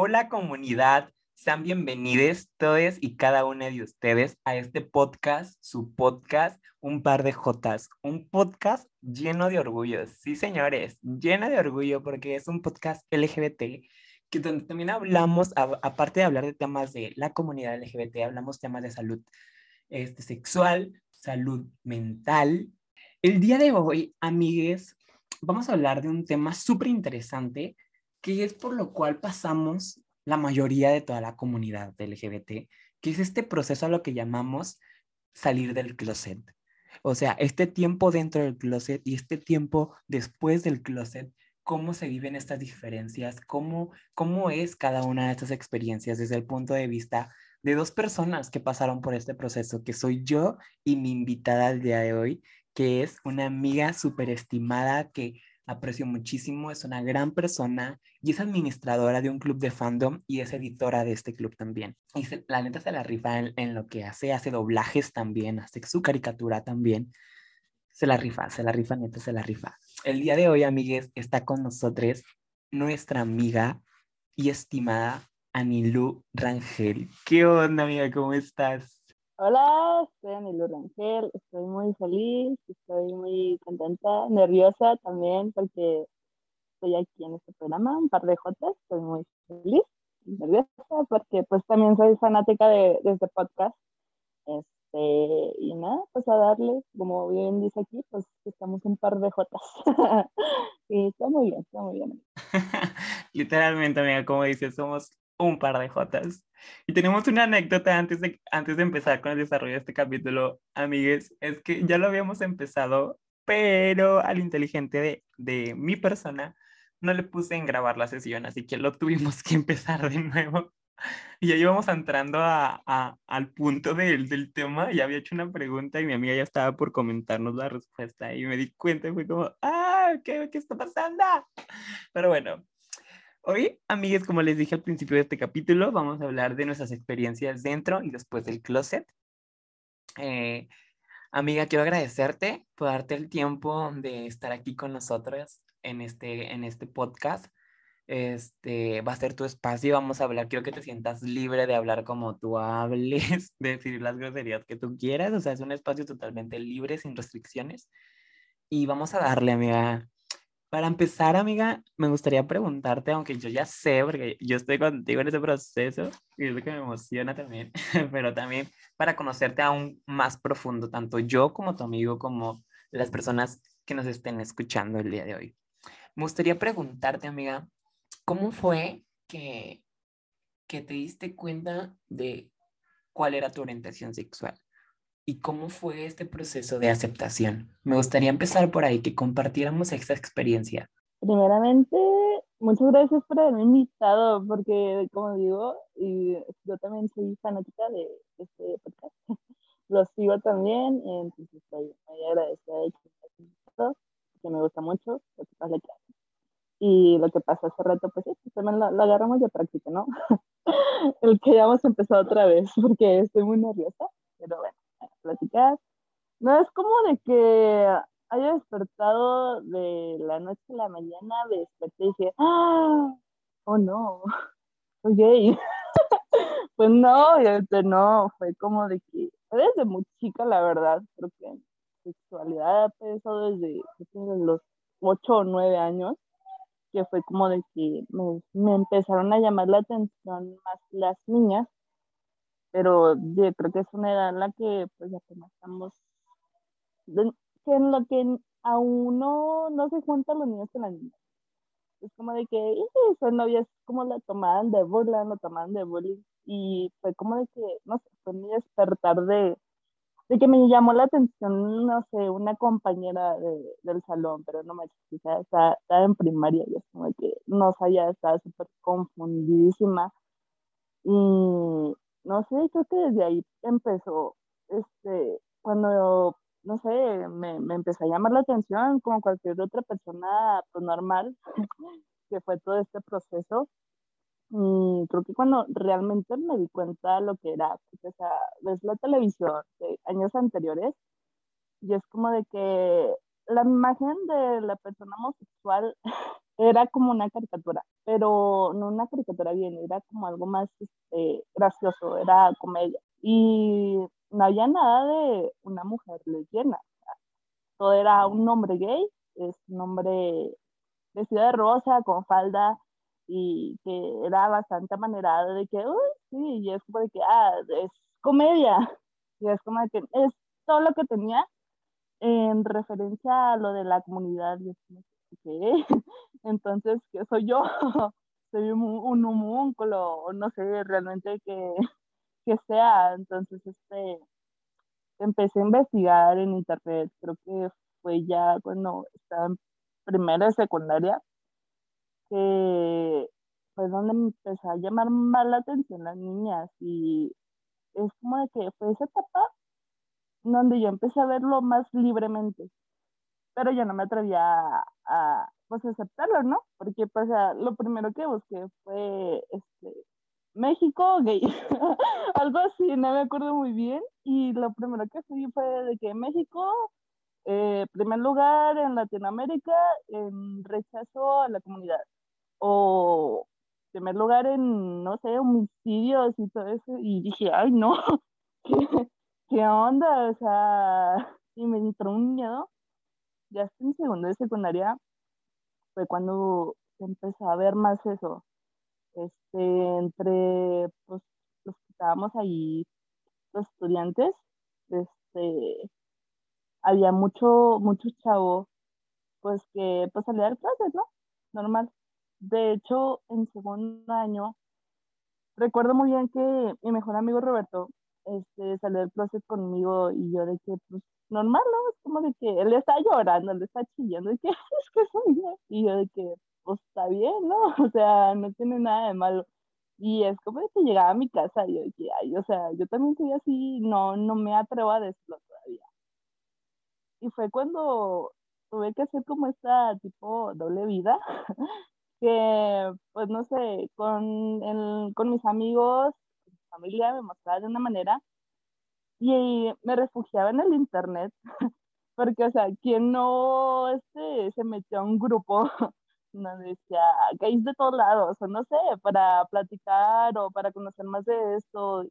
Hola comunidad, sean bienvenidos todos y cada una de ustedes a este podcast, su podcast, Un par de Jotas, un podcast lleno de orgullo, sí señores, lleno de orgullo porque es un podcast LGBT que donde también hablamos, aparte de hablar de temas de la comunidad LGBT, hablamos temas de salud este, sexual, salud mental. El día de hoy, amigues, vamos a hablar de un tema súper interesante que es por lo cual pasamos la mayoría de toda la comunidad LGBT, que es este proceso a lo que llamamos salir del closet. O sea, este tiempo dentro del closet y este tiempo después del closet, cómo se viven estas diferencias, cómo, cómo es cada una de estas experiencias desde el punto de vista de dos personas que pasaron por este proceso, que soy yo y mi invitada al día de hoy, que es una amiga súper estimada que aprecio muchísimo, es una gran persona y es administradora de un club de fandom y es editora de este club también. Y la neta se la rifa en, lo que hace, hace doblajes también, hace su caricatura también. Se la rifa, se la rifa, neta, se la rifa. El día de hoy, amigues, está con nosotros nuestra amiga y estimada Anilu Rangel. ¿Qué onda, amiga? ¿Cómo estás? Hola, soy Anilu Rangel, estoy muy feliz, estoy muy contenta, nerviosa también porque estoy aquí en este programa, un par de jotas, estoy muy feliz, nerviosa porque pues también soy fanática de, este podcast. Este, y nada, pues a darle, como bien dice aquí, pues estamos un par de jotas. y está muy bien, está muy bien. Literalmente, amiga, como dices, somos un par de jotas. Y tenemos una anécdota antes de, antes de empezar con el desarrollo de este capítulo, amigues, es que ya lo habíamos empezado, pero al inteligente de, de mi persona no le puse en grabar la sesión, así que lo tuvimos que empezar de nuevo. Y ya íbamos entrando a, a, al punto del, del tema, ya había hecho una pregunta y mi amiga ya estaba por comentarnos la respuesta y me di cuenta y fue como, ah, ¿qué, qué está pasando? Pero bueno, Hoy, amigues, como les dije al principio de este capítulo, vamos a hablar de nuestras experiencias dentro y después del closet. Eh, amiga, quiero agradecerte por darte el tiempo de estar aquí con nosotros en este, en este podcast. Este va a ser tu espacio, vamos a hablar, quiero que te sientas libre de hablar como tú hables, de decir las groserías que tú quieras, o sea, es un espacio totalmente libre, sin restricciones. Y vamos a darle, amiga. Para empezar, amiga, me gustaría preguntarte, aunque yo ya sé, porque yo estoy contigo en ese proceso, y es lo que me emociona también, pero también para conocerte aún más profundo, tanto yo como tu amigo, como las personas que nos estén escuchando el día de hoy. Me gustaría preguntarte, amiga, ¿cómo fue que, que te diste cuenta de cuál era tu orientación sexual? ¿Y cómo fue este proceso de aceptación? Me gustaría empezar por ahí, que compartiéramos esta experiencia. Primeramente, muchas gracias por haberme invitado, porque como digo, yo también soy fanática de este podcast. Lo sigo también, entonces estoy muy agradecida de que que me gusta mucho lo que pasa aquí. Y lo que pasó hace rato, pues sí, pues también lo, lo agarramos de práctica, ¿no? El que ya hemos empezado otra vez, porque estoy muy nerviosa, pero bueno platicar. No es como de que haya despertado de la noche a la mañana, desperté y dije, ¡ah! Oh no, soy gay. pues no, obviamente no, fue como de que, desde muy chica, la verdad, creo que sexualidad ha pensado desde, los 8 o 9 años, que fue como de que me, me empezaron a llamar la atención más las niñas pero yo creo que es una edad en la que pues apenas estamos, que en lo que a uno no se juntan los niños con las niñas. Es como de que son novias, como la tomaban de burla, lo tomaban de bullying, y fue como de que, no sé, fue mi despertar de, de que me llamó la atención, no sé, una compañera de, del salón, pero no me estaba, estaba en primaria y es como que no sabía, estaba súper confundidísima. Y, no sé, creo que desde ahí empezó, este, cuando, no sé, me, me empezó a llamar la atención como cualquier otra persona pues, normal, que fue todo este proceso. Y creo que cuando realmente me di cuenta de lo que era, o sea, ves la televisión de años anteriores y es como de que la imagen de la persona homosexual era como una caricatura, pero no una caricatura bien, era como algo más este, gracioso, era comedia. Y no había nada de una mujer lesbiana, todo era un hombre gay, es un hombre vestido de rosa, con falda, y que era bastante amanerado de que, uy, sí, y es como de que, ah, es comedia, y es como de que es todo lo que tenía en referencia a lo de la comunidad, y Entonces, ¿qué soy yo? soy un, un homúnculo, no sé realmente qué, qué sea, entonces, este, empecé a investigar en internet, creo que fue ya cuando estaba en primera y secundaria, que fue donde me empezó a llamar más la atención las niñas. Y es como de que fue esa etapa donde yo empecé a verlo más libremente, pero yo no me atrevía a, pues aceptarlo, ¿no? Porque pues lo primero que busqué fue este México gay, algo así, no me acuerdo muy bien, y lo primero que fui fue de que México, eh, primer lugar en Latinoamérica en rechazo a la comunidad, o primer lugar en, no sé, homicidios y todo eso, y dije, ay, no, ¿qué, qué onda? O sea, y me entró un miedo, ya en segundo de secundaria, fue cuando empezó a ver más eso, este, entre pues, los que estábamos ahí, los estudiantes, este, había mucho, muchos chavos, pues que pues salía del clases, ¿no? Normal. De hecho, en segundo año, recuerdo muy bien que mi mejor amigo Roberto, este, salió del closet conmigo y yo de que, pues, normal, ¿no? Es como de que él está llorando, él está chillando, y que es que soy yo. Y yo de que, pues está bien, ¿no? O sea, no tiene nada de malo. Y es como de que llegaba a mi casa y yo decía, ay, o sea, yo también soy así, no, no me atrevo a decirlo todavía. Y fue cuando tuve que hacer como esta tipo doble vida, que pues no sé, con, el, con mis amigos, mi familia me mostraba de una manera y me refugiaba en el internet, porque o sea, quien no este, se metió a un grupo nos decía, gays de todos lados, o no sé, para platicar o para conocer más de esto.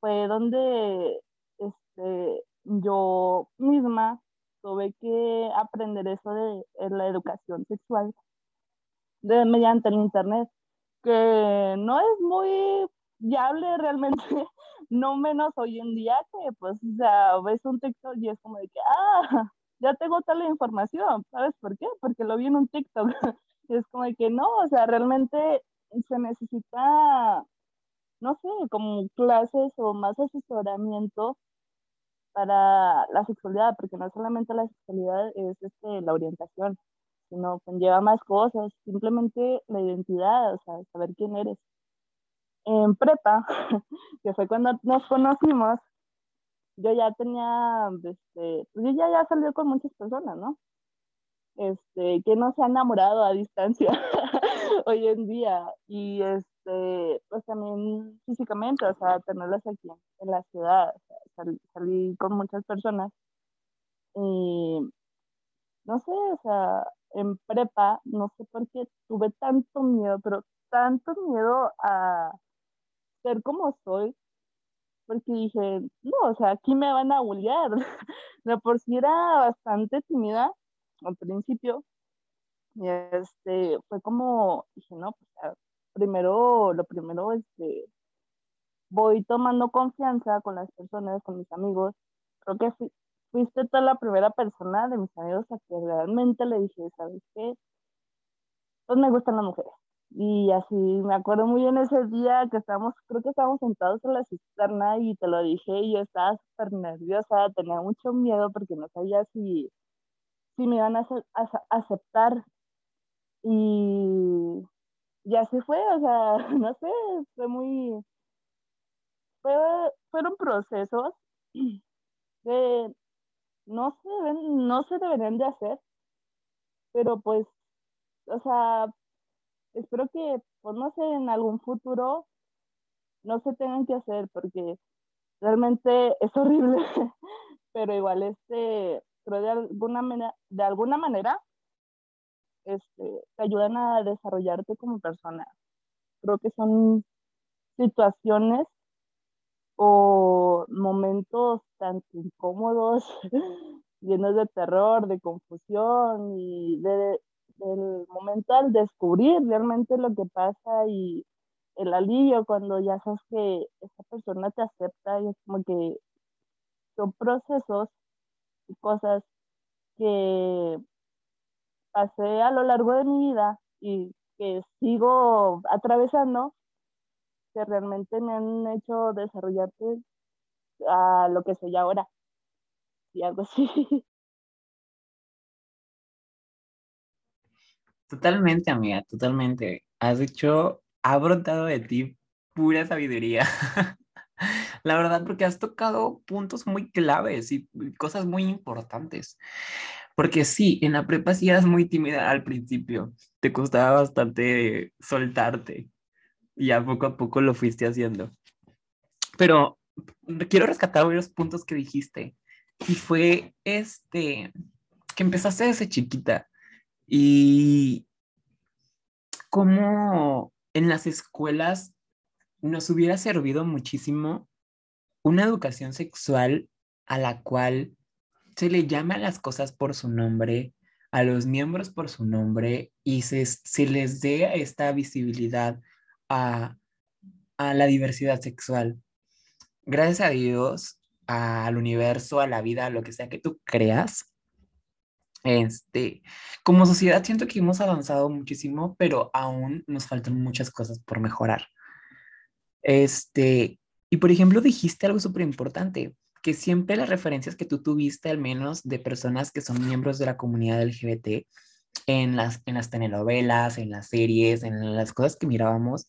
Fue donde este, yo misma tuve que aprender eso de, la educación sexual de, mediante el internet, que no es muy viable realmente, no menos hoy en día que pues, o sea, ves un texto y es como de que, ah, ya tengo tal información, ¿sabes por qué? Porque lo vi en un TikTok. y es como de que no, o sea, realmente se necesita, no sé, como clases o más asesoramiento para la sexualidad, porque no solamente la sexualidad es este, la orientación, sino conlleva más cosas, simplemente la identidad, o sea, saber quién eres. En prepa, que fue cuando nos conocimos, yo ya tenía, este, pues yo ya, ya salió con muchas personas, ¿no? Este, que no se ha enamorado a distancia hoy en día y este, pues también físicamente, o sea, tenerlas aquí en la ciudad, salí con muchas personas y no sé, o sea, en prepa, no sé por qué tuve tanto miedo, pero tanto miedo a ser como soy, porque dije, no, o sea, aquí me van a bullear. De por sí era bastante tímida al principio. Y este, fue como, dije, no, pues primero, lo primero, este, voy tomando confianza con las personas, con mis amigos. Creo que fuiste toda la primera persona de mis amigos a que realmente le dije, ¿sabes qué? Pues me gustan las mujeres. Y así, me acuerdo muy bien ese día que estábamos, creo que estábamos sentados en la cisterna y te lo dije y yo estaba súper nerviosa, tenía mucho miedo porque no sabía si, si me iban a, aceptar. Y, y así fue, o sea, no sé, fue muy, fue, fueron procesos que no se, no se deberían de hacer, pero pues, o sea, espero que, pues no sé, en algún futuro no se tengan que hacer porque realmente es horrible, pero igual este, creo de alguna, de alguna manera este, te ayudan a desarrollarte como persona. Creo que son situaciones o momentos tan incómodos, llenos de terror, de confusión y de, del momento al descubrir realmente lo que pasa y el alivio cuando ya sabes que esa persona te acepta y es como que son procesos y cosas que pasé a lo largo de mi vida y que sigo atravesando que realmente me han hecho desarrollarte a lo que soy ahora y algo así. Totalmente, amiga, totalmente. Has hecho, ha brotado de ti pura sabiduría. La verdad, porque has tocado puntos muy claves y cosas muy importantes. Porque sí, en la prepa sí eras muy tímida al principio. Te costaba bastante soltarte. Y a poco a poco lo fuiste haciendo. Pero quiero rescatar varios puntos que dijiste. Y fue este, que empezaste desde chiquita. Y cómo en las escuelas nos hubiera servido muchísimo una educación sexual a la cual se le llama a las cosas por su nombre, a los miembros por su nombre y se, les dé esta visibilidad a, a la diversidad sexual. Gracias a Dios, al universo, a la vida, a lo que sea que tú creas, este, como sociedad siento que hemos avanzado muchísimo, pero aún nos faltan muchas cosas por mejorar. Este, y por ejemplo, dijiste algo súper importante, que siempre las referencias que tú tuviste, al menos de personas que son miembros de la comunidad LGBT, en las, en las telenovelas, en las series, en las cosas que mirábamos,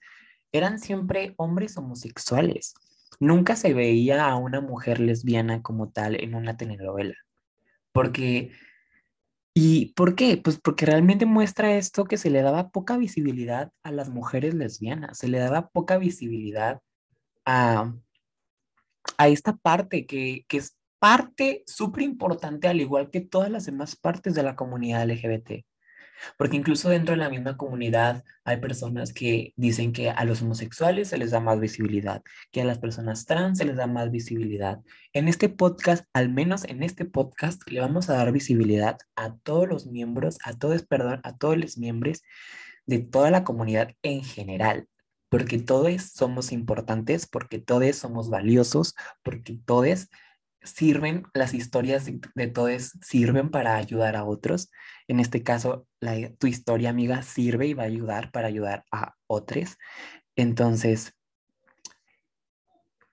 eran siempre hombres homosexuales. Nunca se veía a una mujer lesbiana como tal en una telenovela, porque ¿Y por qué? Pues porque realmente muestra esto que se le daba poca visibilidad a las mujeres lesbianas, se le daba poca visibilidad a, a esta parte que, que es parte súper importante, al igual que todas las demás partes de la comunidad LGBT. Porque incluso dentro de la misma comunidad hay personas que dicen que a los homosexuales se les da más visibilidad, que a las personas trans se les da más visibilidad. En este podcast, al menos en este podcast, le vamos a dar visibilidad a todos los miembros, a todos, perdón, a todos los miembros de toda la comunidad en general porque todos somos importantes, porque todos somos valiosos, porque todos sirven, las historias de, todos sirven para ayudar a otros. En este caso, tu historia, amiga, sirve y va a ayudar para ayudar a otros. Entonces,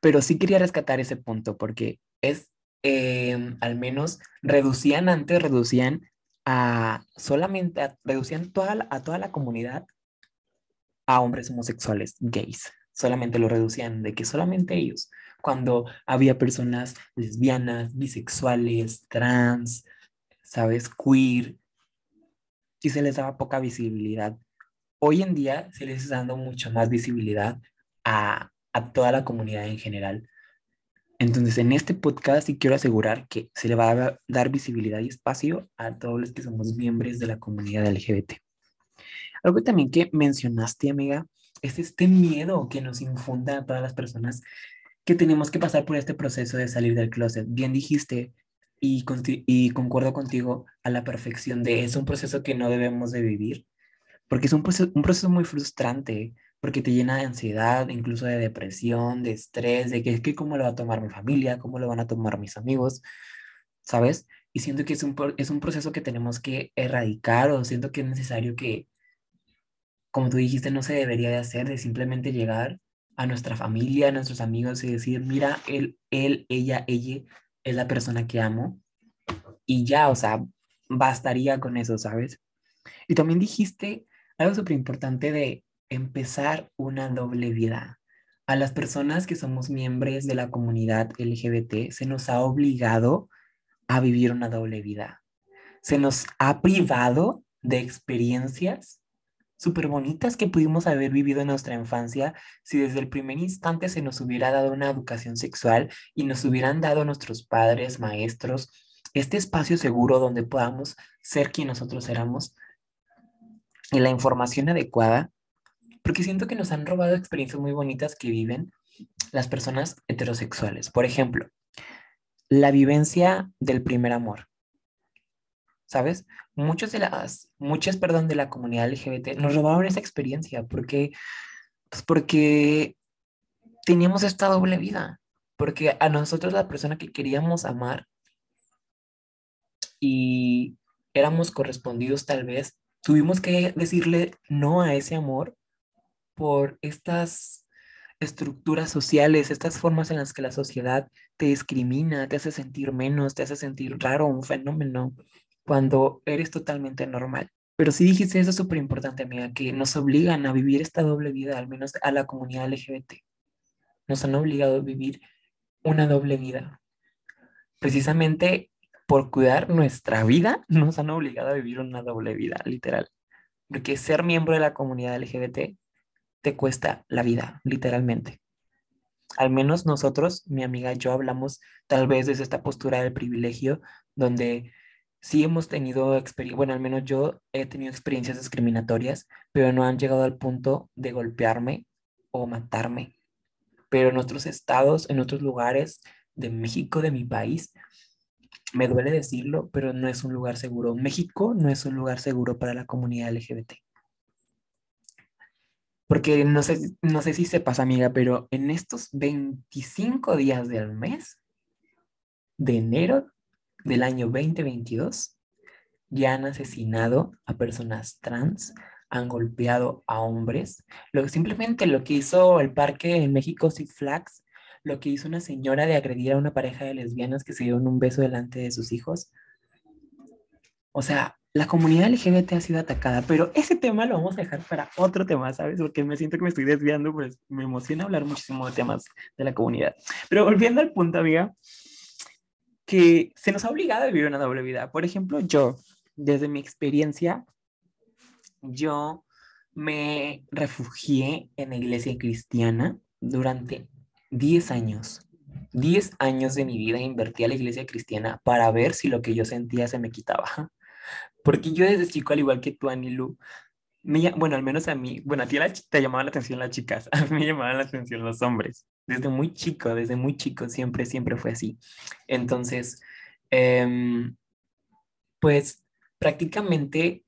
pero sí quería rescatar ese punto porque es, em, al menos, reducían antes, reducían a solamente, reducían toda a toda la comunidad a hombres homosexuales, gays. Solamente lo reducían de que solamente ellos cuando había personas lesbianas, bisexuales, trans, ¿sabes? Queer, y se les daba poca visibilidad. Hoy en día se les está dando mucho más visibilidad a, a toda la comunidad en general. Entonces, en este podcast sí quiero asegurar que se le va a dar visibilidad y espacio a todos los que somos miembros de la comunidad LGBT. Algo también que mencionaste, amiga, es este miedo que nos infunda a todas las personas que tenemos que pasar por este proceso de salir del closet. Bien dijiste y, y concuerdo contigo a la perfección de es un proceso que no debemos de vivir, porque es un proceso, un proceso muy frustrante, porque te llena de ansiedad, incluso de depresión, de estrés, de que, que cómo lo va a tomar mi familia, cómo lo van a tomar mis amigos, ¿sabes? Y siento que es un, es un proceso que tenemos que erradicar o siento que es necesario que, como tú dijiste, no se debería de hacer, de simplemente llegar a nuestra familia, a nuestros amigos y decir, mira, él, él, ella, ella es la persona que amo. Y ya, o sea, bastaría con eso, ¿sabes? Y también dijiste algo súper importante de empezar una doble vida. A las personas que somos miembros de la comunidad LGBT se nos ha obligado a vivir una doble vida. Se nos ha privado de experiencias súper bonitas que pudimos haber vivido en nuestra infancia si desde el primer instante se nos hubiera dado una educación sexual y nos hubieran dado nuestros padres, maestros, este espacio seguro donde podamos ser quien nosotros éramos y la información adecuada, porque siento que nos han robado experiencias muy bonitas que viven las personas heterosexuales. Por ejemplo, la vivencia del primer amor. ¿Sabes? Muchos de las, muchas, perdón, de la comunidad LGBT nos robaron esa experiencia porque, pues porque teníamos esta doble vida, porque a nosotros la persona que queríamos amar y éramos correspondidos tal vez, tuvimos que decirle no a ese amor por estas estructuras sociales, estas formas en las que la sociedad te discrimina, te hace sentir menos, te hace sentir raro, un fenómeno, cuando eres totalmente normal. Pero sí dijiste eso súper importante, amiga, que nos obligan a vivir esta doble vida, al menos a la comunidad LGBT. Nos han obligado a vivir una doble vida. Precisamente por cuidar nuestra vida, nos han obligado a vivir una doble vida, literal. Porque ser miembro de la comunidad LGBT te cuesta la vida, literalmente. Al menos nosotros, mi amiga y yo, hablamos tal vez desde esta postura del privilegio, donde sí hemos tenido experiencia, bueno, al menos yo he tenido experiencias discriminatorias, pero no han llegado al punto de golpearme o matarme. Pero en otros estados, en otros lugares de México, de mi país, me duele decirlo, pero no es un lugar seguro. México no es un lugar seguro para la comunidad LGBT. Porque no sé, no sé si sepas, amiga, pero en estos 25 días del mes de enero del año 2022, ya han asesinado a personas trans, han golpeado a hombres. Lo, simplemente lo que hizo el parque en México Six Flags lo que hizo una señora de agredir a una pareja de lesbianas que se dieron un beso delante de sus hijos. O sea, la comunidad LGBT ha sido atacada, pero ese tema lo vamos a dejar para otro tema, ¿sabes? Porque me siento que me estoy desviando, pues me emociona hablar muchísimo de temas de la comunidad. Pero volviendo al punto, amiga, que se nos ha obligado a vivir una doble vida. Por ejemplo, yo, desde mi experiencia, yo me refugié en la iglesia cristiana durante 10 años. 10 años de mi vida invertí a la iglesia cristiana para ver si lo que yo sentía se me quitaba. Porque yo desde chico, al igual que tú, Anilu, me, bueno, al menos a mí, bueno, a ti te llamaban la atención las chicas, a mí me llamaban la atención los hombres. Desde muy chico, desde muy chico, siempre, siempre fue así. Entonces, em, pues prácticamente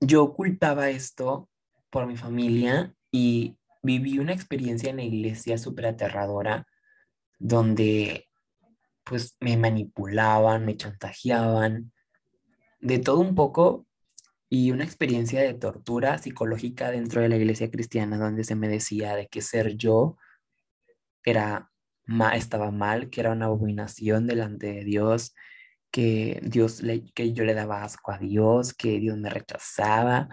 yo ocultaba esto por mi familia y viví una experiencia en la iglesia súper aterradora donde pues me manipulaban, me chantajeaban, de todo un poco y una experiencia de tortura psicológica dentro de la iglesia cristiana donde se me decía de que ser yo era estaba mal, que era una abominación delante de Dios, que Dios le, que yo le daba asco a Dios, que Dios me rechazaba,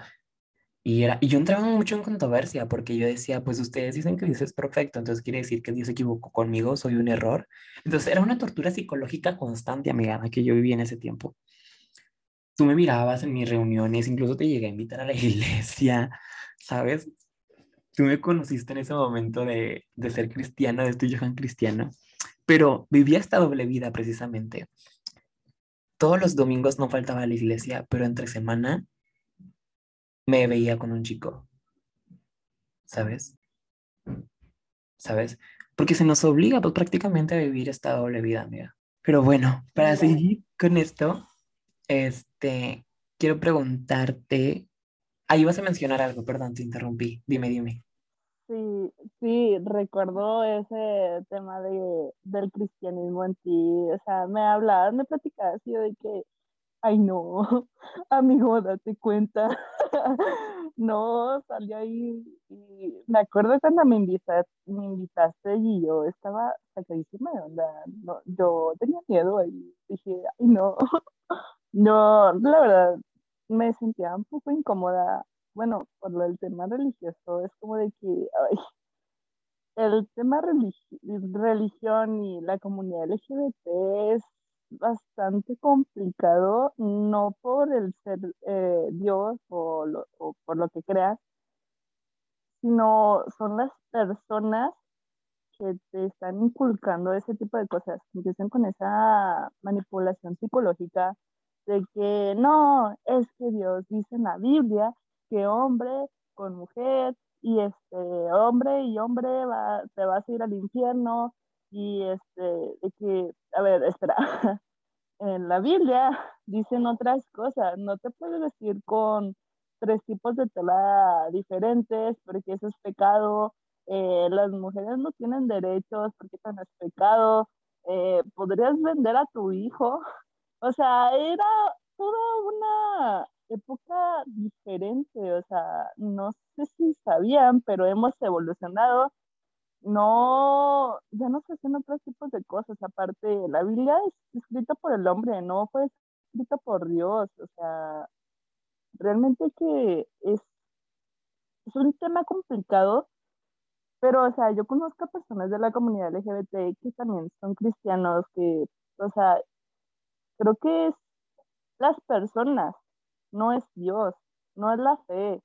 y, era, y yo entraba mucho en controversia porque yo decía, pues ustedes dicen que Dios es perfecto, entonces quiere decir que Dios se equivocó conmigo, soy un error. Entonces era una tortura psicológica constante, amiga, que yo viví en ese tiempo. Tú me mirabas en mis reuniones, incluso te llegué a invitar a la iglesia, ¿sabes? Tú me conociste en ese momento de, de ser cristiano, de este Johan cristiano, pero vivía esta doble vida precisamente. Todos los domingos no faltaba a la iglesia, pero entre semana me veía con un chico. ¿Sabes? ¿Sabes? Porque se nos obliga pues, prácticamente a vivir esta doble vida, amiga. Pero bueno, para seguir con esto, este, quiero preguntarte, ahí vas a mencionar algo, perdón, te interrumpí, dime, dime. Sí, sí, recuerdo ese tema de, del cristianismo en ti, o sea, me hablabas, me platicabas yo de que ay no, amigo, date cuenta. no, salí ahí y me acuerdo cuando me invitaste, me invitaste y yo estaba sacadísima de onda. No, yo tenía miedo ahí. Dije, ay no, no, la verdad, me sentía un poco incómoda. Bueno, por lo del tema religioso, es como de que, el tema religión y la comunidad LGBT es bastante complicado, no por el ser eh, Dios o, por lo que creas, sino son las personas que te están inculcando ese tipo de cosas, empiezan con esa manipulación psicológica de que no, es que Dios dice en la Biblia que hombre con mujer y este hombre y hombre va, te vas a ir al infierno y este, de que, a ver, espera, en la Biblia dicen otras cosas, no te puedes vestir con tres tipos de tela diferentes porque eso es pecado, eh, las mujeres no tienen derechos porque eso no es pecado, eh, podrías vender a tu hijo, o sea, era toda una época diferente, o sea, no sé si sabían, pero hemos evolucionado no, ya no se hacen otros tipos de cosas. Aparte, la Biblia es escrita por el hombre, no fue escrita por Dios. O sea, realmente que es, es un tema complicado, pero, o sea, yo conozco a personas de la comunidad LGBT que también son cristianos, que, o sea, creo que es las personas, no es Dios, no es la fe,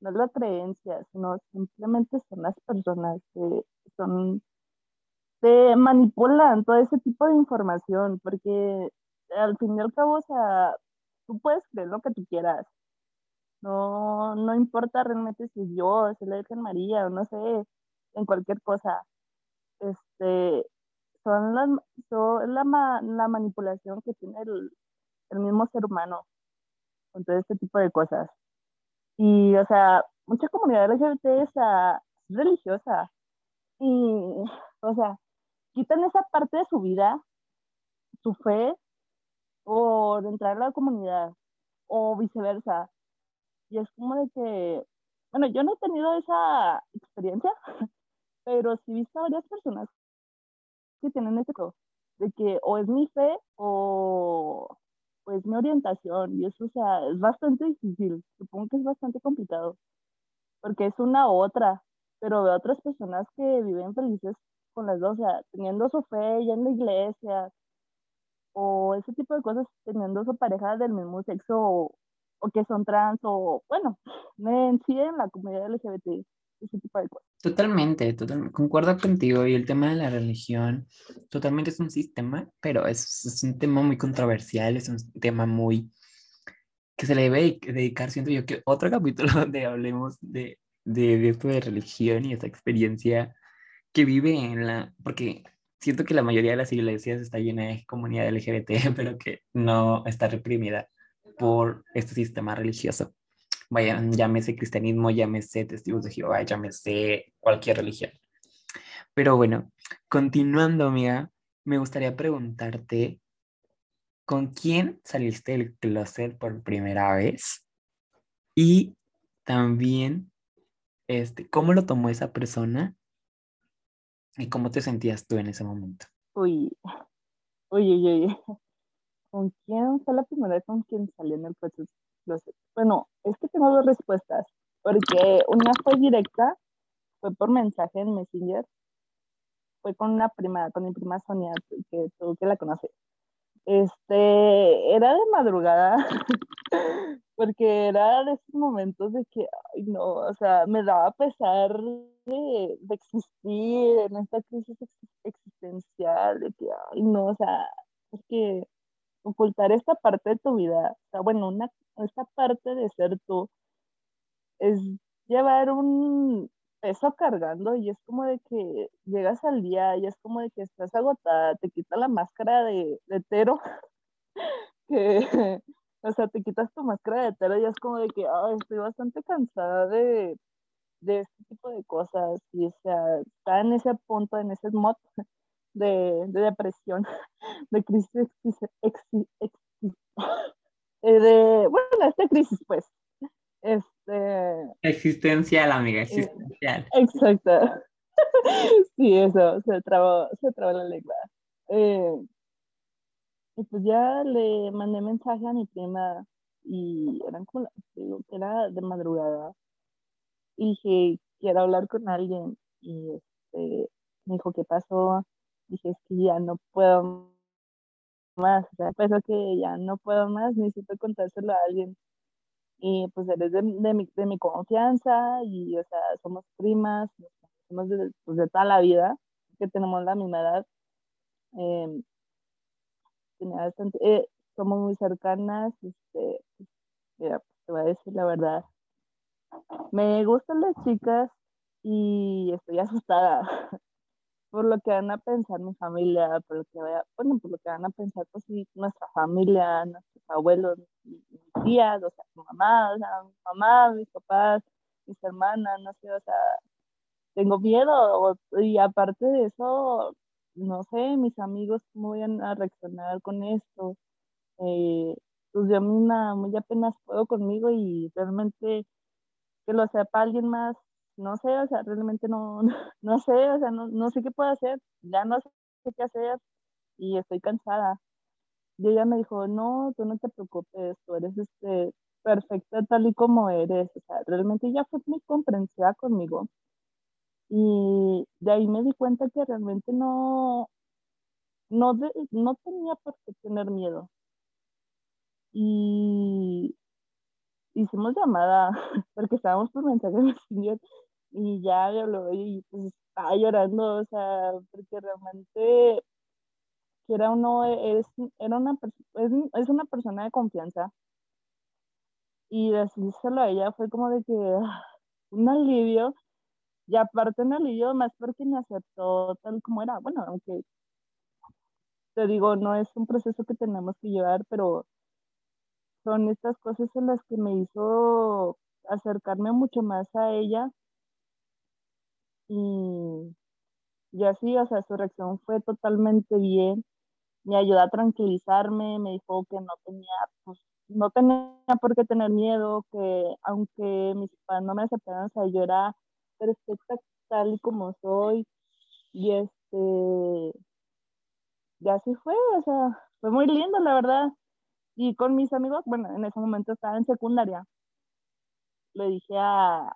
no es la creencia, sino simplemente son las personas que son, te manipulan todo ese tipo de información, porque al fin y al cabo, o sea, tú puedes creer lo que tú quieras. No, no importa realmente si es Dios, es la Virgen María, o no sé, en cualquier cosa. Este, son las, son la, la manipulación que tiene el, el mismo ser humano con todo este tipo de cosas. Y, o sea, mucha comunidad LGBT es religiosa. Y, o sea, quitan esa parte de su vida, su fe, por entrar a la comunidad, o viceversa. Y es como de que, bueno, yo no he tenido esa experiencia, pero sí he visto a varias personas que tienen ese de que o es mi fe o pues mi orientación y eso, o sea, es bastante difícil, supongo que es bastante complicado, porque es una otra, pero veo otras personas que viven felices con las dos, o sea, teniendo su fe ya en la iglesia, o ese tipo de cosas, teniendo su pareja del mismo sexo, o, o que son trans, o bueno, en sí la comunidad LGBT ese tipo de cosas. Totalmente, totalmente, concuerdo contigo y el tema de la religión totalmente es un sistema, pero es, es un tema muy controversial, es un tema muy que se le debe dedicar, siento yo, que otro capítulo donde hablemos de, de, de esto de religión y esa experiencia que vive en la, porque siento que la mayoría de las iglesias está llena de comunidad LGBT, pero que no está reprimida por este sistema religioso vayan, llámese cristianismo, llámese testigos de Jehová, llámese cualquier religión. Pero bueno, continuando, amiga, me gustaría preguntarte, ¿con quién saliste del closet por primera vez? Y también, este, ¿cómo lo tomó esa persona? ¿Y cómo te sentías tú en ese momento? Uy, uy, uy, uy. ¿Con quién fue la primera vez con quien salí en el Bueno, es que tengo dos respuestas, porque una fue directa, fue por mensaje en Messenger, fue con una prima, con mi prima Sonia, que tú que la conoces. Este, era de madrugada, porque era de esos momentos de que, ay no, o sea, me daba pesar de, de existir en esta crisis existencial, de que, ay no, o sea, es que ocultar esta parte de tu vida, o sea, bueno, una, esta parte de ser tú, es llevar un peso cargando y es como de que llegas al día y es como de que estás agotada, te quita la máscara de, hetero, que, o sea, te quitas tu máscara de hetero y es como de que, estoy bastante cansada de, de este tipo de cosas y, o sea, está en ese punto, en ese mod de, de depresión, de crisis eh, de, bueno, esta crisis, pues. Este... Existencial, amiga, existencial. Exacto. sí, eso, se trabó, se trabó la lengua. Eh, y pues ya le mandé mensaje a mi prima y eran como, digo, que era de madrugada. Y dije, quiero hablar con alguien. Y este, me dijo, ¿qué pasó? dije, es que ya no puedo más, o sea, pues que ya no puedo más, necesito contárselo a alguien. Y pues eres de, de, mi, de mi confianza y, o sea, somos primas, somos de, pues, de toda la vida, que tenemos la misma edad. Eh, bastante, eh, somos muy cercanas, este, mira, te voy a decir la verdad. me gustan las chicas y estoy asustada por lo que van a pensar mi familia, por lo que vaya, bueno, por lo que van a pensar pues nuestra familia, nuestros abuelos, mis, tías, o sea, mi mamá, o sea, mi mamá, mis papás, mis hermanas, no sé, o sea, tengo miedo y aparte de eso, no sé, mis amigos cómo vayan a reaccionar con esto. Eh, pues yo misma muy apenas puedo conmigo y realmente que lo sepa alguien más, no sé, o sea, realmente no, no, sé, o sea, no, no sé qué puedo hacer, ya no sé qué hacer y estoy cansada. Y ella me dijo, no, tú no te preocupes, tú eres este, perfecta tal y como eres, o sea, realmente ella fue muy comprensiva conmigo. Y de ahí me di cuenta que realmente no, no, no tenía por qué tener miedo. Y hicimos llamada porque estábamos por mensaje de y ya me habló y pues estaba llorando, o sea, porque realmente era uno es, era una es, es una persona de confianza. Y decírselo a ella fue como de que ah, un alivio. Y aparte un alivio más porque me aceptó tal como era. Bueno aunque te digo no es un proceso que tenemos que llevar pero son estas cosas en las que me hizo acercarme mucho más a ella y, y así, o sea, su reacción fue totalmente bien, me ayudó a tranquilizarme, me dijo que no tenía, pues, no tenía por qué tener miedo, que aunque mis padres no me aceptaran, o sea, yo era perfecta tal y como soy, y este, y así fue, o sea, fue muy lindo, la verdad. Y con mis amigos, bueno, en ese momento estaba en secundaria, le dije a,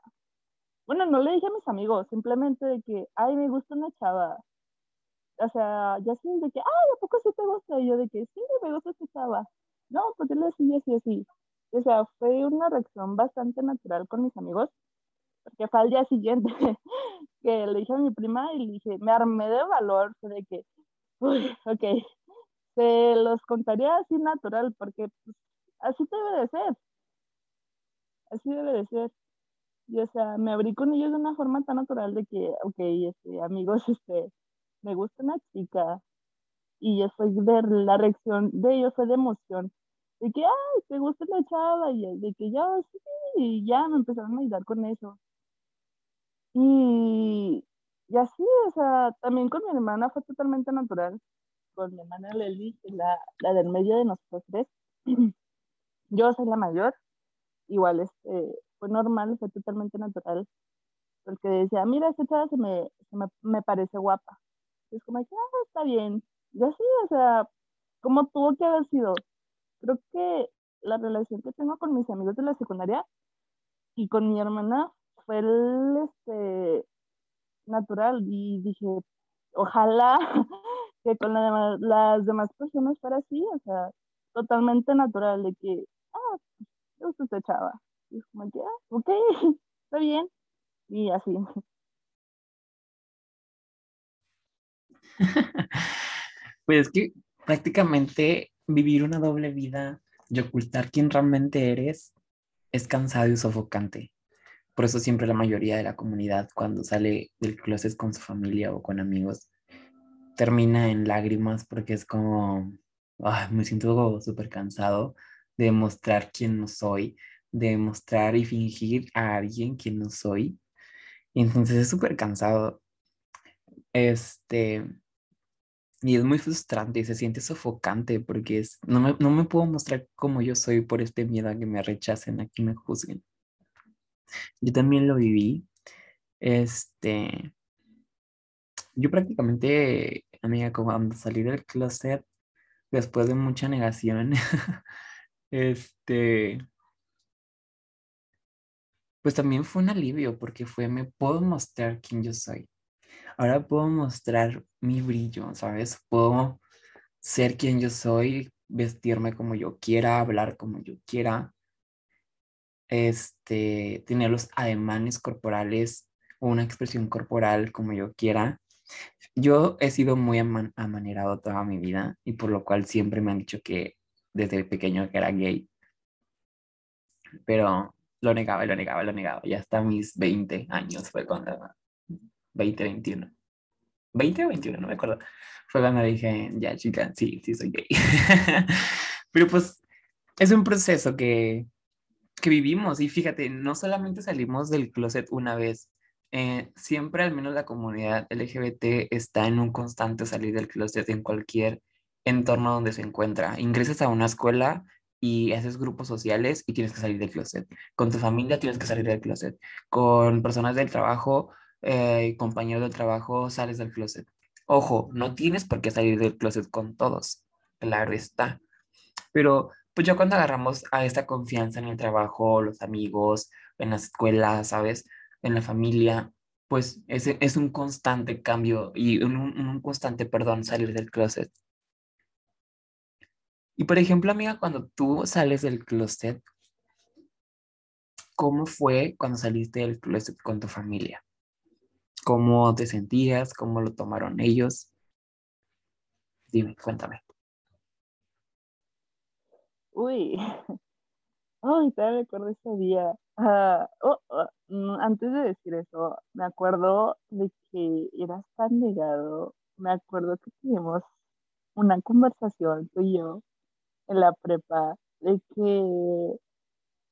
bueno, no le dije a mis amigos, simplemente de que, ay, me gusta una chava. O sea, ya sé de que, ay, ¿a poco sí te gusta? Y yo de que, sí, me gusta esta chava. No, yo le decía así, así. O sea, fue una reacción bastante natural con mis amigos, porque fue al día siguiente que le dije a mi prima y le dije, me armé de valor, de que, uy, ok, se los contaría así natural, porque pues, así debe de ser. Así debe de ser. Y o sea, me abrí con ellos de una forma tan natural de que, ok, este, amigos, este, me gusta una chica. Y yo soy ver la reacción de ellos fue de emoción. De que, ay, te gusta la chava. Y de que ya, sí, y ya me empezaron a ayudar con eso. Y, y así, o sea, también con mi hermana fue totalmente natural con mi hermana Lely, la, la del medio de nosotros tres. Yo soy la mayor, igual este, fue normal, fue totalmente natural, porque decía, mira, esta chava se me, se me, me parece guapa. Y es como, ah, está bien. Y así, o sea, como tuvo que haber sido. Creo que la relación que tengo con mis amigos de la secundaria y con mi hermana fue este, natural y dije, ojalá que con las demás personas fuera así, o sea, totalmente natural, de que, ah, soy esta chava. Y como que, ah, ok, está bien. Y así. Pues es que prácticamente vivir una doble vida y ocultar quién realmente eres es cansado y sofocante. Por eso siempre la mayoría de la comunidad cuando sale del closet con su familia o con amigos termina en lágrimas porque es como, me siento súper cansado de demostrar quién no soy, de demostrar y fingir a alguien quién no soy. Y entonces es súper cansado. Este, y es muy frustrante y se siente sofocante porque es, no, me, no me puedo mostrar como yo soy por este miedo a que me rechacen, a que me juzguen. Yo también lo viví. Este, yo prácticamente amiga, cuando salí del closet, después de mucha negación, este, pues también fue un alivio porque fue, me puedo mostrar quién yo soy. Ahora puedo mostrar mi brillo, ¿sabes? Puedo ser quien yo soy, vestirme como yo quiera, hablar como yo quiera, este, tener los ademanes corporales o una expresión corporal como yo quiera yo he sido muy amanerado toda mi vida y por lo cual siempre me han dicho que desde pequeño que era gay. Pero lo negaba, lo negaba, lo negaba. Y hasta mis 20 años fue cuando, 20, 21. 20 o 21, no me acuerdo. Fue cuando dije, ya chica, sí, sí soy gay. Pero pues es un proceso que, que vivimos y fíjate, no solamente salimos del closet una vez, eh, siempre al menos la comunidad LGBT está en un constante salir del closet en cualquier entorno donde se encuentra. Ingresas a una escuela y haces grupos sociales y tienes que salir del closet. Con tu familia tienes que salir del closet. Con personas del trabajo, eh, compañeros del trabajo, sales del closet. Ojo, no tienes por qué salir del closet con todos. Claro está. Pero pues ya cuando agarramos a esta confianza en el trabajo, los amigos, en la escuela, ¿sabes? En la familia, pues es, es un constante cambio y un, un constante, perdón, salir del closet. Y por ejemplo, amiga, cuando tú sales del closet, ¿cómo fue cuando saliste del closet con tu familia? ¿Cómo te sentías? ¿Cómo lo tomaron ellos? Dime, cuéntame. Uy, ay, te recuerdo ese día. Ah, oh, oh, mm, antes de decir eso, me acuerdo de que eras tan negado. Me acuerdo que tuvimos una conversación tú y yo en la prepa de que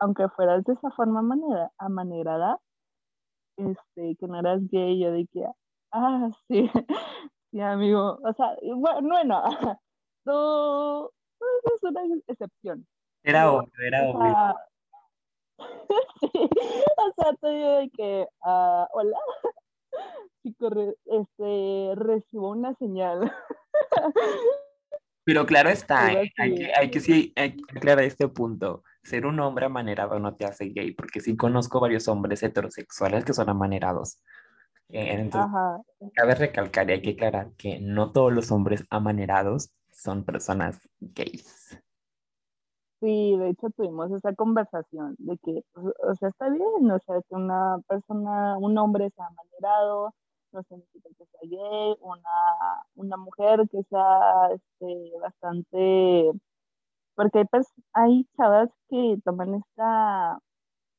aunque fueras de esa forma manera, amanerada, este, que no eras gay, yo de que, ah, sí, sí, amigo, o sea, bueno, bueno tú, es una excepción. Era obvio, era obvio. sí, o sea, te digo de que, uh, hola, chico, este, recibo una señal. Pero claro está, ¿eh? hay, que, hay, que, sí, hay que aclarar este punto. Ser un hombre amanerado no te hace gay, porque sí conozco varios hombres heterosexuales que son amanerados. Eh, entonces, cabe recalcar y hay que aclarar que no todos los hombres amanerados son personas gays. Sí, de hecho tuvimos esa conversación de que, o sea, está bien, o sea, que una persona, un hombre sea amanerado, no significa que sea gay, una, una mujer que sea este, bastante, porque hay, hay chavas que toman esta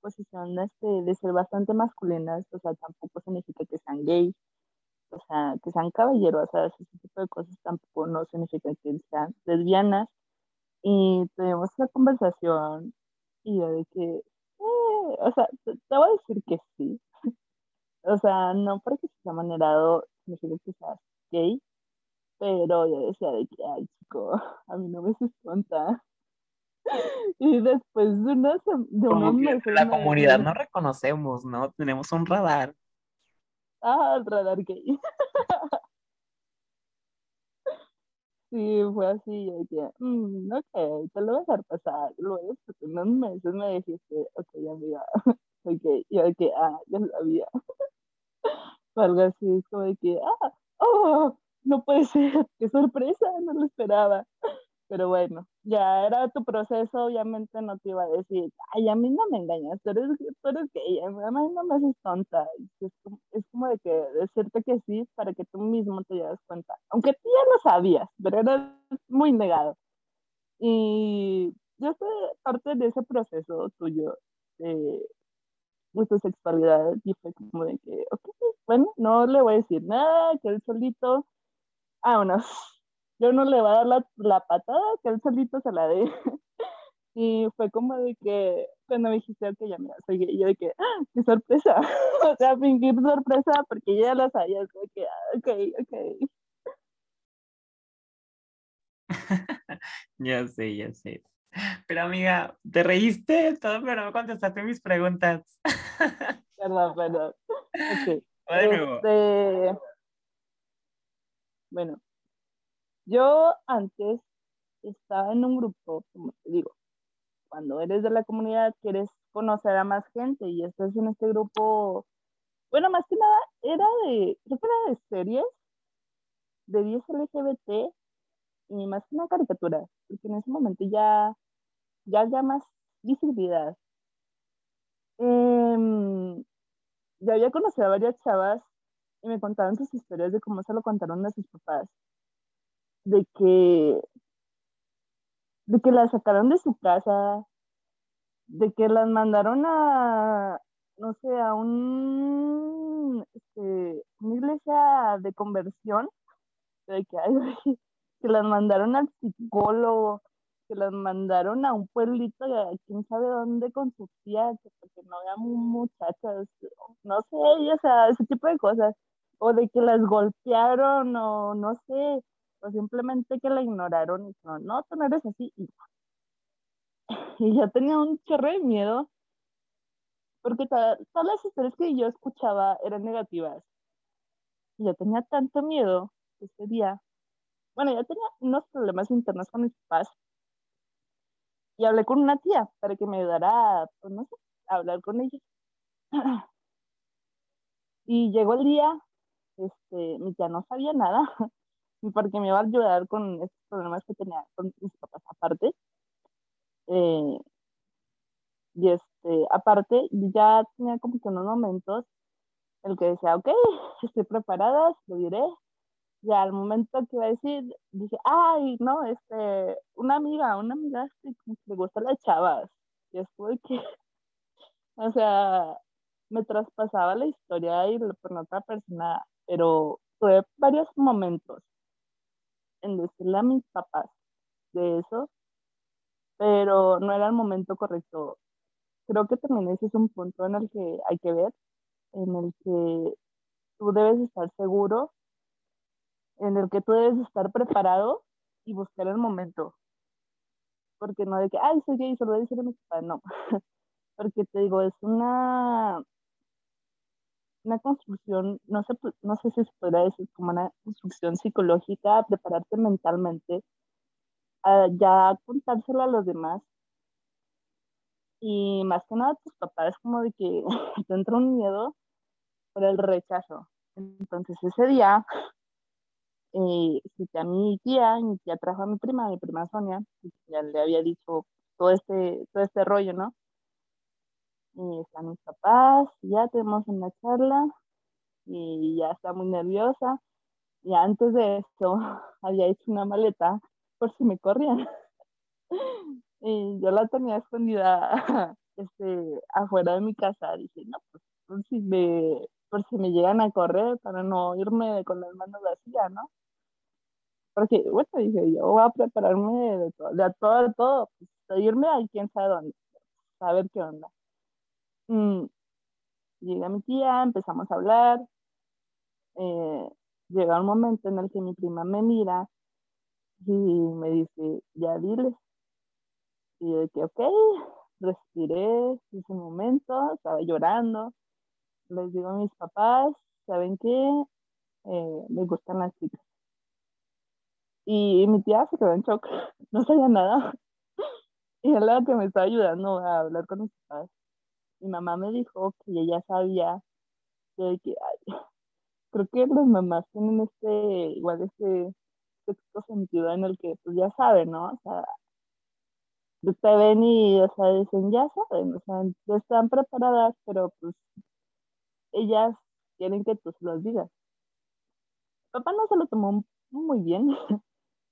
posición este, de ser bastante masculinas, o sea, tampoco significa que sean gays, o sea, que sean caballeros, o ese tipo de cosas tampoco no significa que sean lesbianas. Y tuvimos la conversación y yo de que, eh, o sea, te, voy a decir que sí, o sea, no porque sea manerado significa que seas gay, pero yo decía de que, ay, chico, a mí no me se cuenta. Y después de, unos, de unos meses... La comunidad no reconocemos, ¿no? Tenemos un radar. Ah, el radar gay. Sí, fue así, yo dije, mm, ok, te lo voy a dejar pasar. Luego, después de unos meses me dijiste, ok, amiga, Y yo dije, ah, ya sabía algo así, es como de que, ah, oh, no puede ser, qué sorpresa, no lo esperaba. Pero bueno, ya era tu proceso, obviamente no te iba a decir, ay, a mí no me engañas, tú eres, tú eres gay, a mí no me haces tonta. Es como, es como de que decirte que sí para que tú mismo te das cuenta, aunque tú ya lo sabías, pero eras muy negado. Y yo soy parte de ese proceso tuyo de, de sexualidad y fue como de que, ok, bueno, no le voy a decir nada, que él solito, vámonos, yo no le voy a dar la, la patada, que él solito se la dé. Y fue como de que cuando me dijiste, ok, ya mira, soy yo de que, ¡ah, qué sorpresa, o sea, fingir sorpresa porque ya lo sabía, de que, ah, ok, ok. ya sé, ya sé. Pero amiga, te reíste todo, pero no contestaste mis preguntas. perdón, perdón. Okay. Este, bueno, yo antes estaba en un grupo, como te digo, cuando eres de la comunidad quieres conocer a más gente y estás en este grupo, bueno, más que nada era de, creo que era de series, de 10 LGBT y más que una caricatura, porque en ese momento ya, ya había más visibilidad. Eh, ya había conocido a varias chavas y me contaban sus historias de cómo se lo contaron a sus papás. De que, de que la sacaron de su casa, de que las mandaron a, no sé, a un, este, una iglesia de conversión, de que, que las mandaron al psicólogo, que las mandaron a un pueblito, quién sabe dónde con su tía, que porque no había muchachas, no sé, o sea, ese tipo de cosas, o de que las golpearon, o no sé, o simplemente que la ignoraron y no, no, tú no eres así, y, y yo tenía un chorro de miedo, porque todas las historias que yo escuchaba eran negativas, y yo tenía tanto miedo ese día, bueno, yo tenía unos problemas internos con mis papás, y hablé con una tía para que me ayudara, pues no sé, a hablar con ella. Y llegó el día, este, mi tía no sabía nada, porque me iba a ayudar con estos problemas que tenía con mis papás aparte. Eh, y este, aparte, ya tenía como que unos momentos en el que decía, ok, estoy preparada, lo diré, ya al momento que iba a decir, dije, ay, no, este, una amiga, una amiga que le gusta las chavas. Y después que, o sea, me traspasaba la historia y por otra persona, pero tuve varios momentos en decirle a mis papás de eso, pero no era el momento correcto. Creo que también ese es un punto en el que hay que ver, en el que tú debes estar seguro en el que tú debes estar preparado y buscar el momento. Porque no de que, ay, soy gay, solo voy a decir a mi papá, no. Porque te digo, es una, una construcción, no sé, no sé si se podría decir como una construcción psicológica, prepararte mentalmente a ya contárselo a los demás. Y más que nada, tus papás, como de que te entra un miedo por el rechazo. Entonces, ese día eh, cité a mi tía, mi tía trajo a mi prima, mi prima Sonia, ya le había dicho todo este, todo este rollo, ¿no? Y están mis papás, ya tenemos una charla y ya está muy nerviosa. Y antes de eso había hecho una maleta por si me corrían. y yo la tenía escondida este, afuera de mi casa. Dije, no, pues por si me, por si me llegan a correr para no irme con las manos vacías, ¿no? Porque, bueno, dije, yo voy a prepararme de todo, de todo, de todo, pues, irme a quién sabe dónde, a ver qué onda. Mm, llega mi tía, empezamos a hablar, eh, llega un momento en el que mi prima me mira y me dice, ya dile. Y yo que, ok, respiré, ese momento, estaba llorando. Les digo a mis papás, ¿saben qué? Eh, me gustan las chicas. Y mi tía se quedó en shock, no sabía nada. Y es la que me estaba ayudando a hablar con mis papás. Mi mamá me dijo que ella sabía que, que creo que las mamás tienen este, igual este sexto sentido en el que pues ya saben, ¿no? O sea, te ven y, o sea, dicen, ya saben, o sea, están preparadas, pero pues ellas quieren que tú se los digas. Papá no se lo tomó muy bien,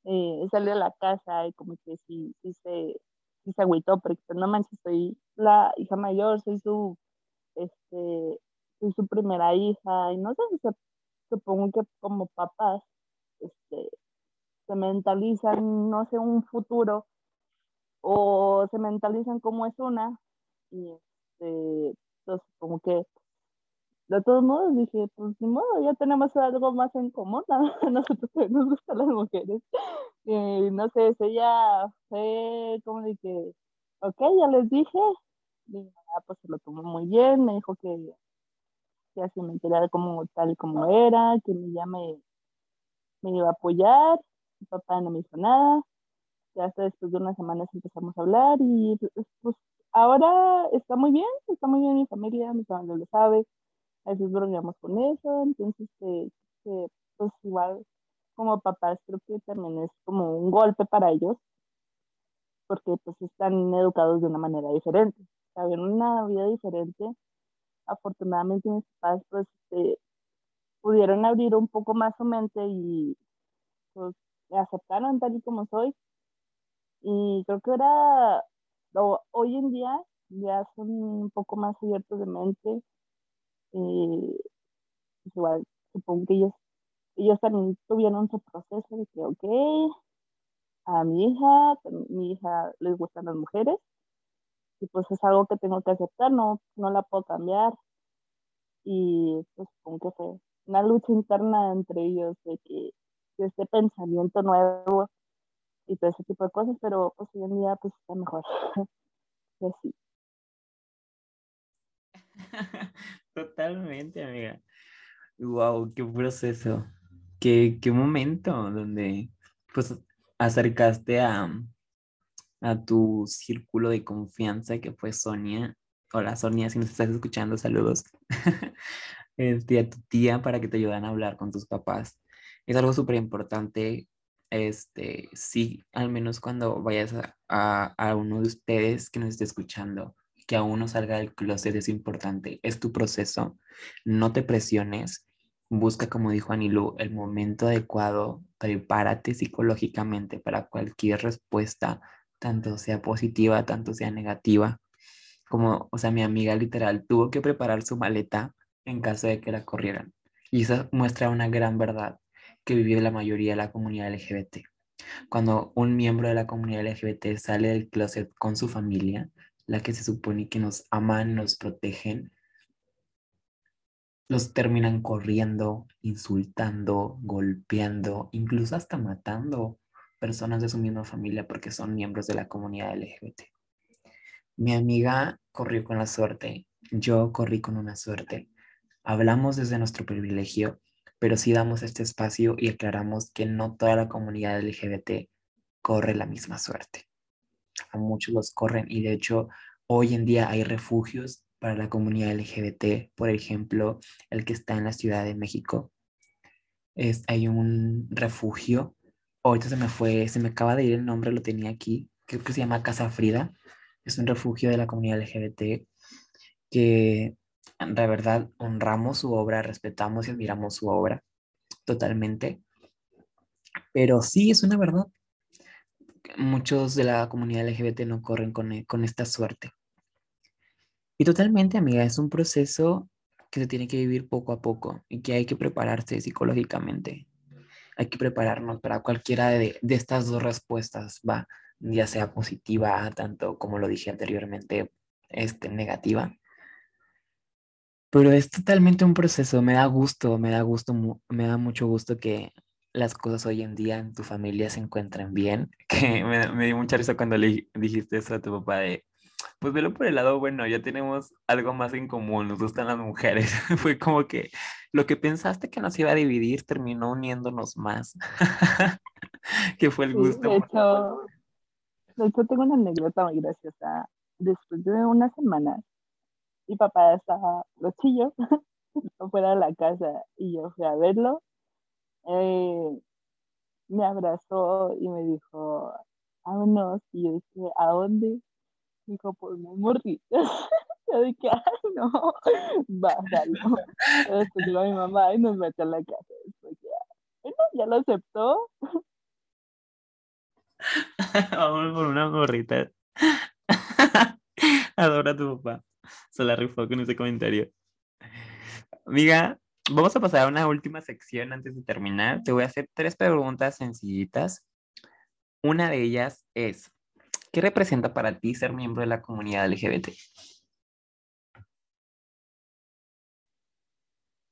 eh, salió a la casa y como que sí, sí se, sí se agüitó, porque pues, no manches, soy la hija mayor, soy su, este, soy su primera hija, y no sé, supongo que como papás, este, se mentalizan, no sé, un futuro, o se mentalizan como es una, y este, entonces como que de todos modos dije, pues ni modo, ya tenemos algo más en común, a nosotros nos gustan las mujeres. No sé, ella fue como de que, ok, ya les dije, y pues se lo tomó muy bien, me dijo que, que así me enterara como tal como era, que ya me, iba a apoyar, mi papá no me hizo nada, ya hasta después de unas semanas empezamos a hablar y pues ahora está muy bien, está muy bien mi familia, mi familia lo sabe, a veces bromeamos con eso, entonces que, pues igual como papás creo que también es como un golpe para ellos, porque pues están educados de una manera diferente, saben una vida diferente. Afortunadamente mis papás pues este, pudieron abrir un poco más su mente y pues me aceptaron tal y como soy. Y creo que ahora, hoy en día, ya son un poco más abiertos de mente. Eh, igual, supongo que ellos, ellos también tuvieron su proceso de que, ok, a mi hija, mi hija les gustan las mujeres, y pues es algo que tengo que aceptar, no, no la puedo cambiar. Y pues supongo que fue una lucha interna entre ellos de que de este pensamiento nuevo y todo ese tipo de cosas, pero pues hoy en día pues está mejor. y así. Totalmente, amiga. Wow, qué proceso. Qué, qué momento donde pues acercaste a, a tu círculo de confianza que fue Sonia. Hola Sonia, si nos estás escuchando, saludos. este, a tu tía para que te ayudan a hablar con tus papás. Es algo súper importante. Este, sí, al menos cuando vayas a, a, uno de ustedes que nos esté escuchando, que aún no salga del closet es importante. Es tu proceso. No te presiones. Busca, como dijo Anilu, el momento adecuado. Prepárate psicológicamente para cualquier respuesta, tanto sea positiva, tanto sea negativa. Como, o sea, mi amiga literal tuvo que preparar su maleta en caso de que la corrieran. Y eso muestra una gran verdad que vive la mayoría de la comunidad LGBT. Cuando un miembro de la comunidad LGBT sale del closet con su familia, la que se supone que nos aman, nos protegen, los terminan corriendo, insultando, golpeando, incluso hasta matando personas de su misma familia porque son miembros de la comunidad LGBT. Mi amiga corrió con la suerte, yo corrí con una suerte. Hablamos desde nuestro privilegio, pero sí damos este espacio y aclaramos que no toda la comunidad LGBT corre la misma suerte. A muchos los corren y de hecho hoy en día hay refugios para la comunidad LGBT, por ejemplo, el que está en la Ciudad de México. Es, hay un refugio, ahorita se me fue, se me acaba de ir el nombre, lo tenía aquí, creo que se llama Casa Frida, es un refugio de la comunidad LGBT que de verdad honramos su obra, respetamos y admiramos su obra totalmente. Pero sí, es una verdad. Muchos de la comunidad LGBT no corren con, e, con esta suerte. Y totalmente, amiga, es un proceso que se tiene que vivir poco a poco y que hay que prepararse psicológicamente. Hay que prepararnos para cualquiera de, de estas dos respuestas, va, ya sea positiva, tanto como lo dije anteriormente, este, negativa. Pero es totalmente un proceso, me da gusto, me da gusto, me da mucho gusto que las cosas hoy en día en tu familia se encuentren bien, que me, me dio mucha risa cuando le dijiste eso a tu papá de, pues velo por el lado bueno, ya tenemos algo más en común, nos gustan las mujeres. Fue como que lo que pensaste que nos iba a dividir terminó uniéndonos más, que fue el gusto. de, hecho, de hecho, tengo una anécdota muy graciosa. Después de una semana, mi papá estaba lochillo fuera de la casa y yo fui a verlo. Eh, me abrazó y me dijo, vámonos. Y yo dije, ¿a dónde? Dijo, por muy morrita. yo dije, ay, no, bájalo. Después llegó mi mamá y nos metió a la casa. Después ya, bueno, ya lo aceptó. Vamos por una morrita. Adora a tu papá. Se la rifó con ese comentario. Amiga, vamos a pasar a una última sección antes de terminar. Te voy a hacer tres preguntas sencillitas. Una de ellas es, ¿qué representa para ti ser miembro de la comunidad LGBT?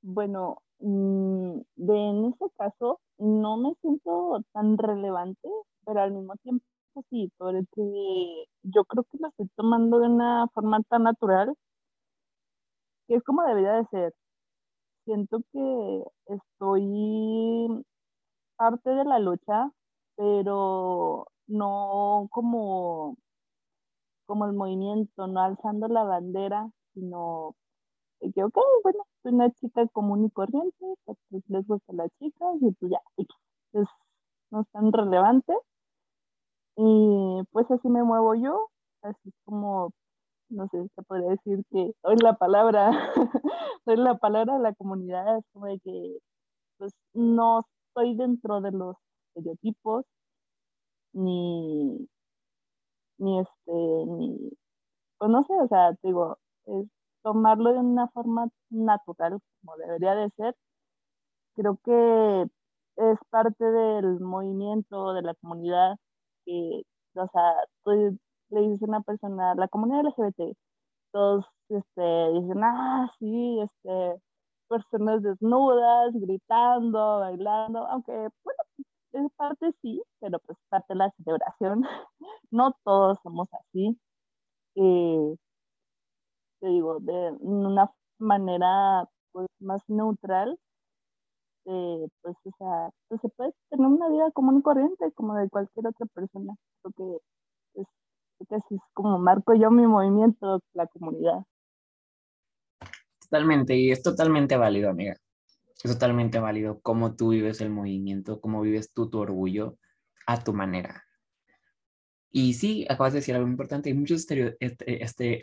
Bueno, mm, de, en ese caso no me siento tan relevante, pero al mismo tiempo sí, porque yo creo que lo estoy tomando de una forma tan natural que es como debería de ser. Siento que estoy parte de la lucha, pero no como, como el movimiento, no alzando la bandera, sino que, ok, bueno, soy una chica común y corriente, pues les gusta la chica, y pues ya, es, no es tan relevante. Y pues así me muevo yo, así como, no sé, se podría decir que soy la palabra, soy la palabra de la comunidad, es como de que pues no estoy dentro de los estereotipos, ni, ni este, ni, pues no sé, o sea, digo, es tomarlo de una forma natural, como debería de ser. Creo que es parte del movimiento, de la comunidad, que, o sea, tú le dices a una persona, la comunidad LGBT, todos este, dicen, ah, sí, este, personas desnudas, gritando, bailando, aunque, bueno, es parte sí, pero pues parte de la celebración. No todos somos así. Eh, te digo, de una manera pues más neutral, eh, pues, o sea, pues se puede tener una vida común y corriente como de cualquier otra persona. Creo que así es como marco yo mi movimiento, la comunidad. Totalmente, y es totalmente válido, amiga. Es totalmente válido cómo tú vives el movimiento, cómo vives tú tu orgullo a tu manera. Y sí, acabas de decir algo importante, hay muchos estereotipos, este, este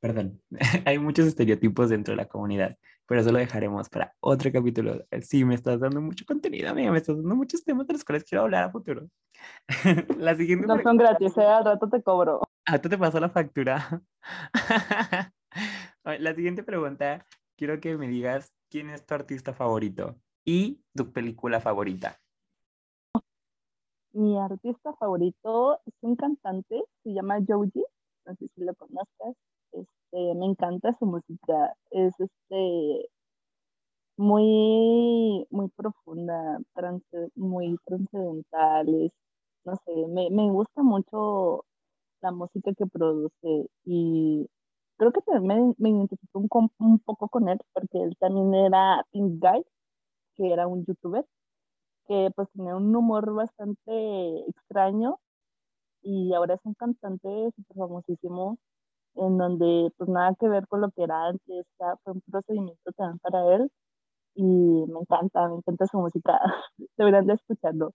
perdón, hay muchos estereotipos dentro de la comunidad, pero eso lo dejaremos para otro capítulo. Sí, me estás dando mucho contenido, amiga, me estás dando muchos temas de los cuales quiero hablar a futuro. la siguiente no son gratis, ¿eh? al rato te cobro. Al rato te paso la factura. La siguiente pregunta, quiero que me digas quién es tu artista favorito y tu película favorita. Mi artista favorito es un cantante, se llama Joji, no sé si lo conozcas. Este, me encanta su música, es este muy, muy profunda, muy trascendental, no sé, me, me gusta mucho la música que produce y creo que también me, identifico un, un, poco con él, porque él también era Pink Guy, que era un youtuber, que pues tenía un humor bastante extraño y ahora es un cantante súper famosísimo, en donde pues nada que ver con lo que era antes, fue un procedimiento también para él y me encanta, me encanta su música, deberían de escucharlo.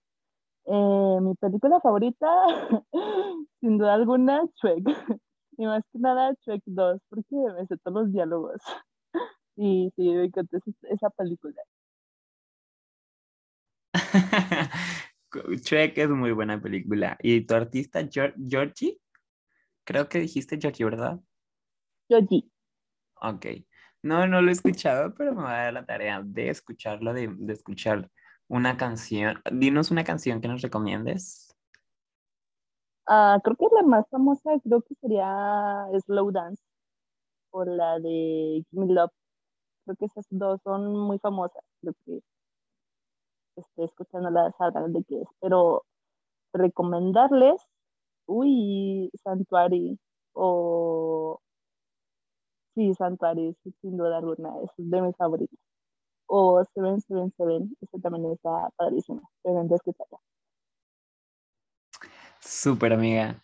Eh, mi película favorita, sin duda alguna, Shrek. Y más que nada Shrek 2, porque me sé todos los diálogos. Y sí, me encantó esa película. Shrek es muy buena película. ¿Y tu artista, Georgie? Creo que dijiste Georgie, ¿verdad? Georgie. Ok. No, no lo he escuchado, pero me va a dar la tarea de escucharlo, de, de escuchar una canción. Dinos una canción que nos recomiendes. Uh, creo que la más famosa creo que sería Slow Dance o la de Give Me Love. Creo que esas dos son muy famosas. Creo que esté escuchando las sabrán de qué es. Pero recomendarles, uy, Santuari o... Sí, Santuari, sin duda alguna, es de mis favoritos. O Seven, Seven, Seven, ese también está padrísimo. Deben de escucharla. Súper amiga.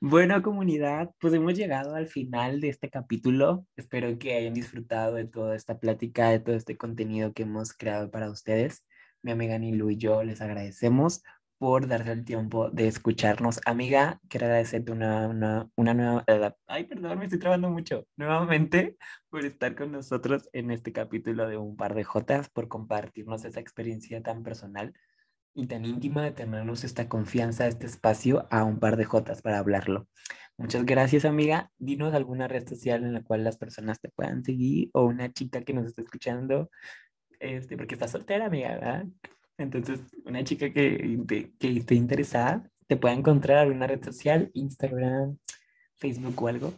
Bueno, comunidad, pues hemos llegado al final de este capítulo. Espero que hayan disfrutado de toda esta plática, de todo este contenido que hemos creado para ustedes. Mi amiga Nilu y yo les agradecemos por darse el tiempo de escucharnos. Amiga, quiero agradecerte una, una, una nueva... Ay, perdón, me estoy trabando mucho. Nuevamente por estar con nosotros en este capítulo de Un par de Jotas, por compartirnos esa experiencia tan personal y tan íntima de tenernos esta confianza, este espacio a un par de jotas para hablarlo. Muchas gracias, amiga. Dinos alguna red social en la cual las personas te puedan seguir o una chica que nos esté escuchando, este, porque está soltera, amiga, ¿verdad? Entonces, una chica que, que esté interesada te puede encontrar en alguna red social, Instagram, Facebook o algo.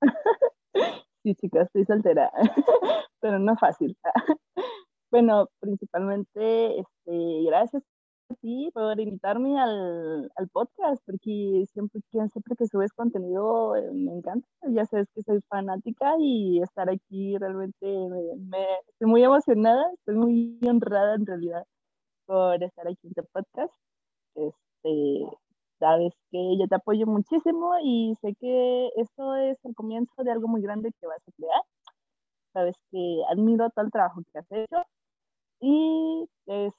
Sí, chicas, estoy soltera, pero no fácil. Bueno, principalmente, este, gracias ti por invitarme al, al podcast, porque siempre, siempre que subes contenido eh, me encanta. Ya sabes que soy fanática y estar aquí realmente me, estoy muy emocionada, estoy muy honrada en realidad por estar aquí en tu podcast. Este, sabes que yo te apoyo muchísimo y sé que esto es el comienzo de algo muy grande que vas a crear. Sabes que admiro todo el trabajo que has hecho y este,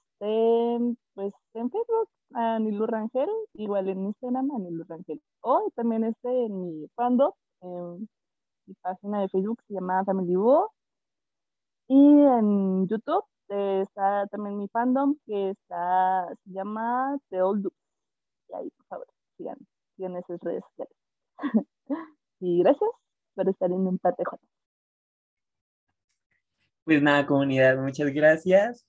pues en Facebook, a Rangel, igual en Instagram, a Rangel. O también este en mi fandom, en mi página de Facebook se llama Family Boo. Y en YouTube está también mi fandom que está, se llama The Old Dudes. Y ahí, por favor, sigan, esas redes sociales. y gracias por estar en un Jotas. Pues nada, comunidad, muchas gracias.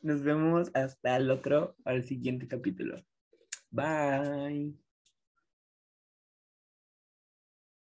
Nos vemos hasta el otro, al siguiente capítulo. Bye.